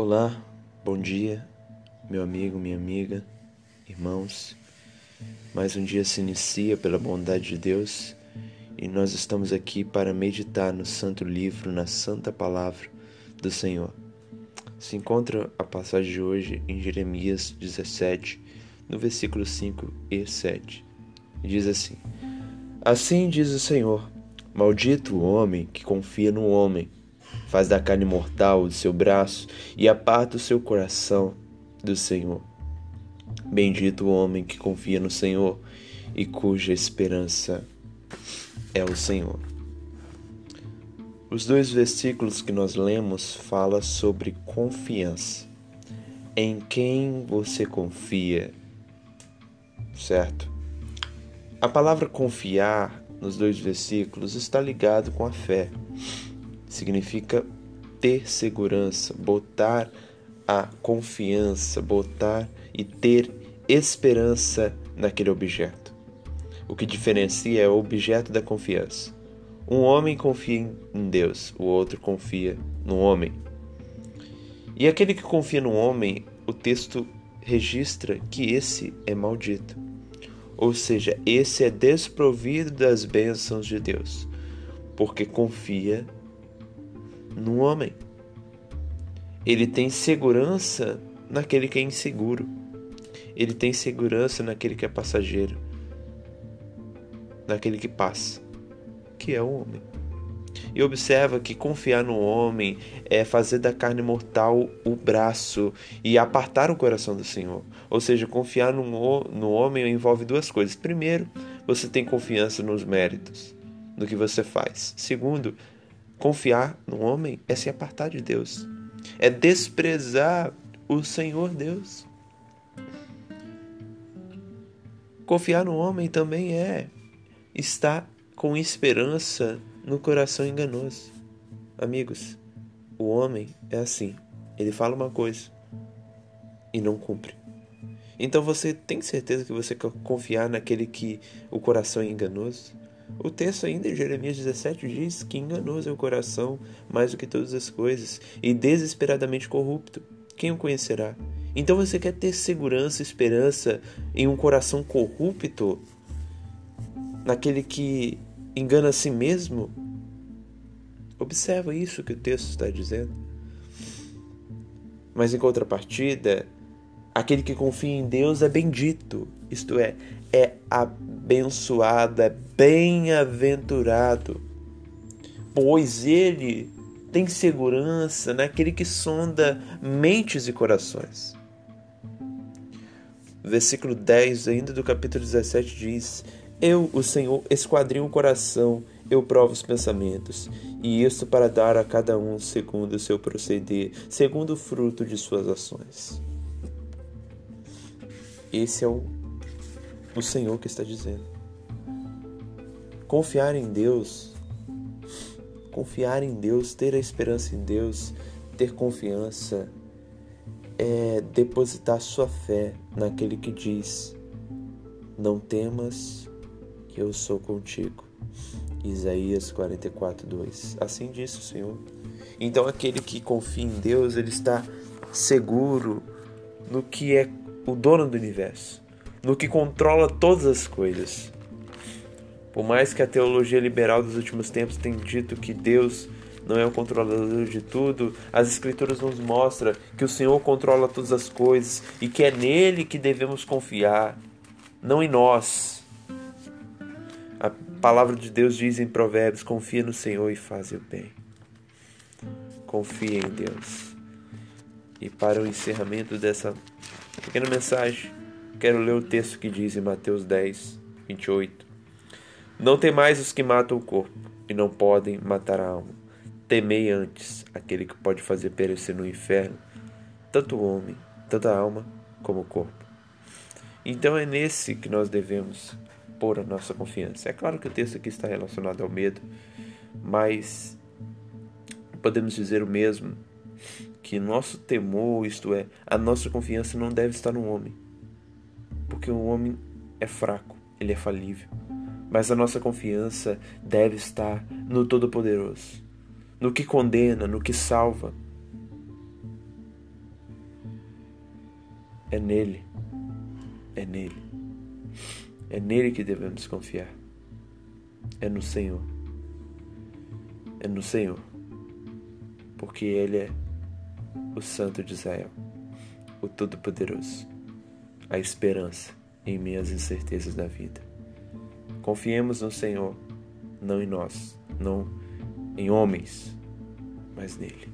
Olá, bom dia, meu amigo, minha amiga, irmãos. Mais um dia se inicia pela bondade de Deus e nós estamos aqui para meditar no Santo Livro, na Santa Palavra do Senhor. Se encontra a passagem de hoje em Jeremias 17, no versículo 5 e 7. Diz assim: Assim diz o Senhor: Maldito o homem que confia no homem faz da carne mortal o seu braço e aparta o seu coração do Senhor. Bendito o homem que confia no Senhor e cuja esperança é o Senhor. Os dois versículos que nós lemos falam sobre confiança. Em quem você confia, certo? A palavra confiar nos dois versículos está ligado com a fé significa ter segurança, botar a confiança, botar e ter esperança naquele objeto. O que diferencia é o objeto da confiança. Um homem confia em Deus, o outro confia no homem. E aquele que confia no homem, o texto registra que esse é maldito. Ou seja, esse é desprovido das bênçãos de Deus, porque confia no homem. Ele tem segurança naquele que é inseguro. Ele tem segurança naquele que é passageiro. Naquele que passa, que é o homem. E observa que confiar no homem é fazer da carne mortal o braço e apartar o coração do Senhor. Ou seja, confiar no, no homem envolve duas coisas. Primeiro, você tem confiança nos méritos, no que você faz. Segundo, Confiar no homem é se apartar de Deus, é desprezar o Senhor Deus. Confiar no homem também é estar com esperança no coração enganoso. Amigos, o homem é assim: ele fala uma coisa e não cumpre. Então você tem certeza que você quer confiar naquele que o coração é enganoso? O texto ainda em Jeremias 17 diz que enganoso é o coração mais do que todas as coisas e desesperadamente corrupto. Quem o conhecerá? Então você quer ter segurança, esperança em um coração corrupto? Naquele que engana a si mesmo? Observa isso que o texto está dizendo. Mas em contrapartida, aquele que confia em Deus é bendito, isto é, é abençoado, é bem-aventurado, pois ele tem segurança naquele que sonda mentes e corações. Versículo 10, ainda do capítulo 17, diz: Eu, o Senhor, esquadrinho o coração, eu provo os pensamentos, e isto para dar a cada um segundo o seu proceder, segundo o fruto de suas ações. Esse é o o Senhor que está dizendo. Confiar em Deus, confiar em Deus, ter a esperança em Deus, ter confiança, é depositar sua fé naquele que diz: Não temas, que eu sou contigo. Isaías 44, 2. Assim disse o Senhor. Então, aquele que confia em Deus, ele está seguro no que é o dono do universo no que controla todas as coisas. Por mais que a teologia liberal dos últimos tempos tenha dito que Deus não é o controlador de tudo, as Escrituras nos mostram que o Senhor controla todas as coisas e que é nele que devemos confiar, não em nós. A palavra de Deus diz em Provérbios: confia no Senhor e faz o bem. Confia em Deus. E para o encerramento dessa pequena mensagem, Quero ler o texto que diz em Mateus 10, 28. Não temais os que matam o corpo e não podem matar a alma. Temei antes aquele que pode fazer perecer no inferno tanto o homem, tanto a alma como o corpo. Então é nesse que nós devemos pôr a nossa confiança. É claro que o texto aqui está relacionado ao medo, mas podemos dizer o mesmo que nosso temor, isto é, a nossa confiança não deve estar no homem, porque o homem é fraco, ele é falível. Mas a nossa confiança deve estar no Todo-Poderoso, no que condena, no que salva. É nele. É nele. É nele que devemos confiar. É no Senhor. É no Senhor. Porque Ele é o Santo de Israel, o Todo-Poderoso, a esperança em minhas incertezas da vida. Confiemos no Senhor, não em nós, não em homens, mas nele.